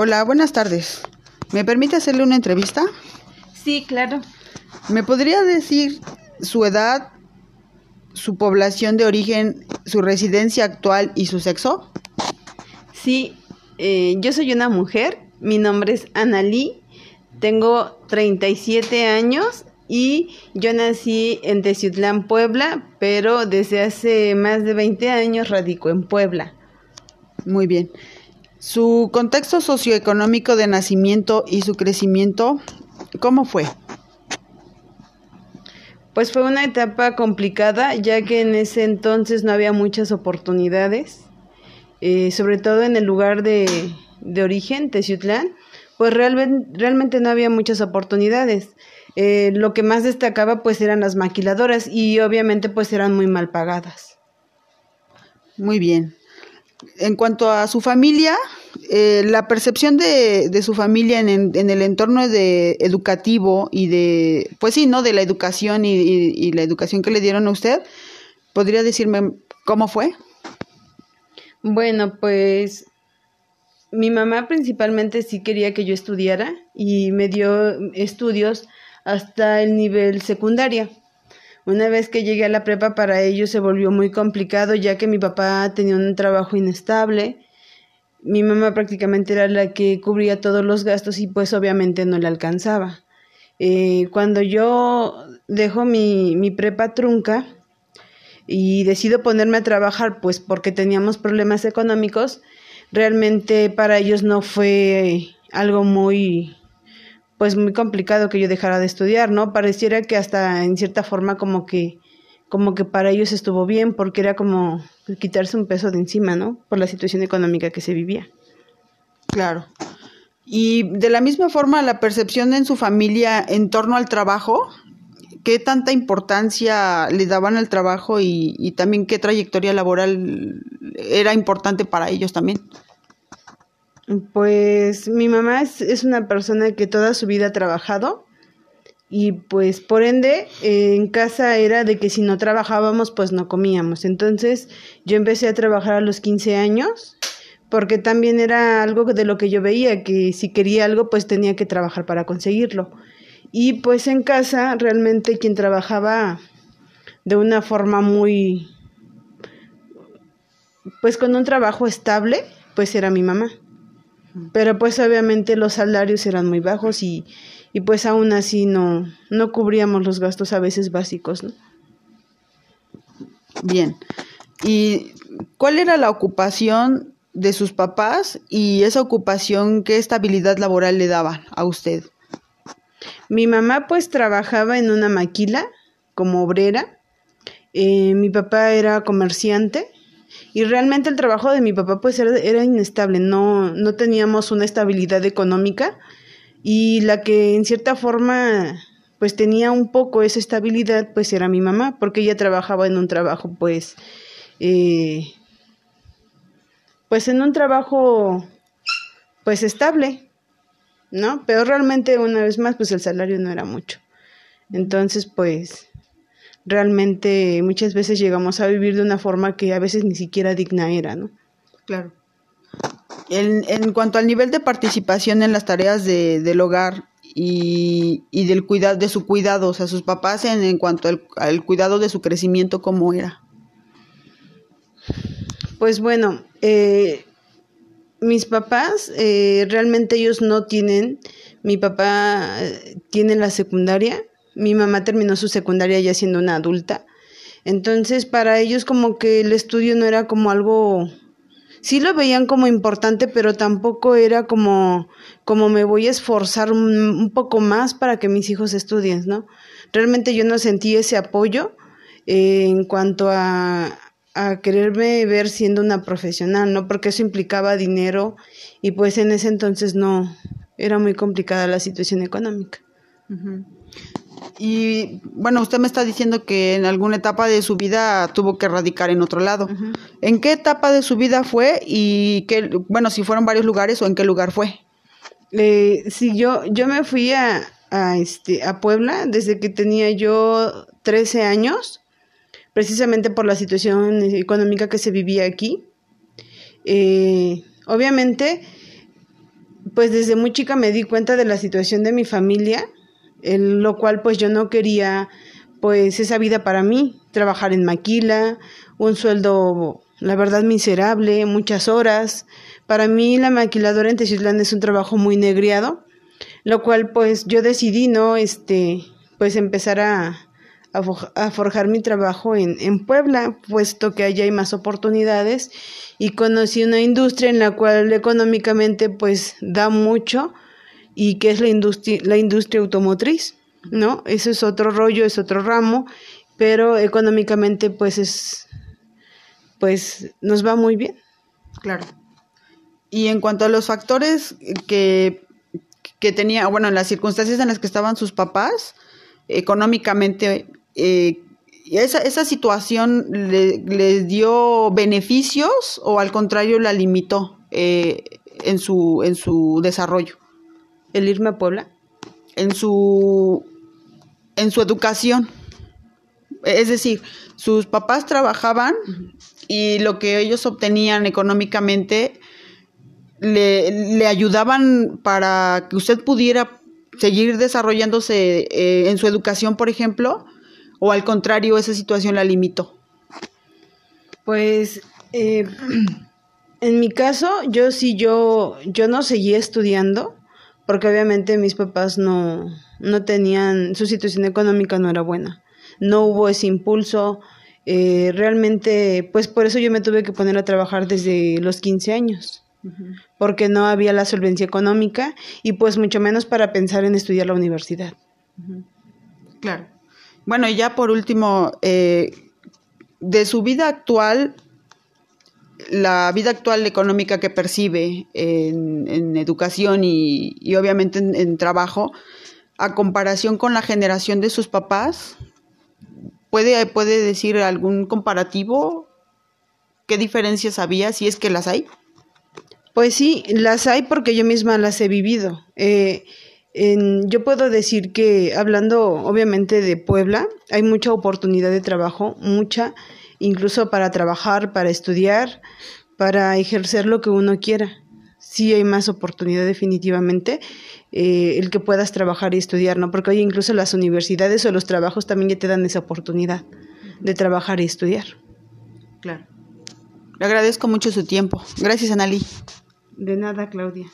Hola, buenas tardes. ¿Me permite hacerle una entrevista? Sí, claro. ¿Me podría decir su edad, su población de origen, su residencia actual y su sexo? Sí, eh, yo soy una mujer, mi nombre es Analí, tengo 37 años y yo nací en Teciutlán, Puebla, pero desde hace más de 20 años radico en Puebla. Muy bien. Su contexto socioeconómico de nacimiento y su crecimiento, ¿cómo fue? Pues fue una etapa complicada, ya que en ese entonces no había muchas oportunidades, eh, sobre todo en el lugar de, de origen, Teciutlán, pues realmente, realmente no había muchas oportunidades. Eh, lo que más destacaba pues eran las maquiladoras y obviamente pues eran muy mal pagadas. Muy bien. En cuanto a su familia, eh, la percepción de, de su familia en, en, el entorno de educativo y de, pues sí, ¿no? De la educación y, y, y la educación que le dieron a usted, ¿podría decirme cómo fue? Bueno, pues mi mamá principalmente sí quería que yo estudiara y me dio estudios hasta el nivel secundaria. Una vez que llegué a la prepa para ello se volvió muy complicado ya que mi papá tenía un trabajo inestable. Mi mamá prácticamente era la que cubría todos los gastos y pues obviamente no le alcanzaba. Eh, cuando yo dejo mi, mi prepa trunca y decido ponerme a trabajar pues porque teníamos problemas económicos, realmente para ellos no fue algo muy pues muy complicado que yo dejara de estudiar, ¿no? Pareciera que hasta en cierta forma como que como que para ellos estuvo bien porque era como quitarse un peso de encima, ¿no? Por la situación económica que se vivía. Claro. Y de la misma forma la percepción en su familia en torno al trabajo, ¿qué tanta importancia le daban al trabajo y, y también qué trayectoria laboral era importante para ellos también? Pues mi mamá es, una persona que toda su vida ha trabajado y pues por ende en casa era de que si no trabajábamos pues no comíamos. Entonces yo empecé a trabajar a los 15 años porque también era algo de lo que yo veía, que si quería algo pues tenía que trabajar para conseguirlo. Y pues en casa realmente quien trabajaba de una forma muy, pues con un trabajo estable, pues era mi mamá. Pero pues obviamente los salarios eran muy bajos y, y pues aún así no, no cubríamos los gastos a veces básicos, ¿no? Bien. ¿Y cuál era la ocupación de sus papás y esa ocupación qué estabilidad laboral le daba a usted? Mi mamá pues trabajaba en una maquila como obrera. Eh, mi papá era comerciante y realmente el trabajo de mi papá pues era, inestable, no, no teníamos una estabilidad económica y la que en cierta forma pues tenía un poco esa estabilidad pues era mi mamá porque ella trabajaba en un trabajo pues eh, pues en un trabajo pues estable no pero realmente una vez más pues el salario no era mucho. Entonces pues realmente muchas veces llegamos a vivir de una forma que a veces ni siquiera digna era, ¿no? Claro. En, en cuanto al nivel de participación en las tareas de, del hogar y, y del cuidado, de su cuidado, o sea, sus papás en, en cuanto al, al, cuidado de su crecimiento, ¿cómo era? Pues bueno, eh, mis papás, eh, realmente ellos no tienen, mi papá eh, tiene la secundaria, mi mamá terminó su secundaria ya siendo una adulta. Entonces, para ellos como que el estudio no era como algo sí lo veían como importante, pero tampoco era como como me voy a esforzar un, poco más para que mis hijos estudien, ¿no? Realmente yo no sentí ese apoyo eh, en cuanto a a quererme ver siendo una profesional, ¿no? Porque eso implicaba dinero y pues en ese entonces no era muy complicada la situación económica. Y bueno, usted me está diciendo que en alguna etapa de su vida tuvo que radicar en otro lado. Uh -huh. ¿En qué etapa de su vida fue y qué, bueno, si fueron varios lugares o en qué lugar fue? Eh, sí, yo, yo me fui a, a, este, a Puebla desde que tenía yo 13 años, precisamente por la situación económica que se vivía aquí. Eh, obviamente pues desde muy chica me di cuenta de la situación de mi familia, lo cual pues yo no quería pues esa vida para mí, trabajar en maquila, un sueldo la verdad miserable, muchas horas. Para mí la maquiladora en Teciutlán es un trabajo muy negriado, lo cual pues yo decidí no este pues empezar a, a, forjar mi trabajo en, en Puebla, puesto que allá hay más oportunidades y conocí una industria en la cual económicamente pues da mucho y que es la industria, la industria automotriz, ¿no? Eso es otro rollo, es otro ramo, pero económicamente pues es, pues nos va muy bien. Claro. Y en cuanto a los factores que, que tenía, bueno, en las circunstancias en las que estaban sus papás, económicamente, eh, esa, esa situación le, les dio beneficios o al contrario la limitó eh, en, su, en su desarrollo? ¿El irme a Puebla? En su, en su educación. Es decir, sus papás trabajaban y lo que ellos obtenían económicamente le, le ayudaban para que usted pudiera seguir desarrollándose eh, en su educación, por ejemplo, o al contrario, esa situación la limitó? Pues eh, en mi caso, yo sí, yo, yo no seguía estudiando, porque obviamente mis papás no, no tenían, su situación económica no era buena. No hubo ese impulso. Eh, realmente, pues por eso yo me tuve que poner a trabajar desde los 15 años, porque no había la solvencia económica y pues mucho menos para pensar en estudiar la universidad. Claro. Bueno, y ya por último, eh, de su vida actual, la vida actual económica que percibe en, educación y, obviamente en, trabajo, a comparación con la generación de sus papás, ¿puede, puede decir algún comparativo? ¿Qué diferencias había, si es que las hay? Pues sí, las hay porque yo misma las he vivido. Eh, yo puedo decir que hablando obviamente de Puebla, hay mucha oportunidad de trabajo, mucha, incluso para trabajar, para estudiar, para ejercer lo que uno quiera. Sí hay más oportunidad definitivamente eh, el que puedas trabajar y estudiar, ¿no? Porque hoy incluso las universidades o los trabajos también ya te dan esa oportunidad de trabajar y estudiar. Claro. Le agradezco mucho su tiempo. Gracias, Analí. De nada, Claudia.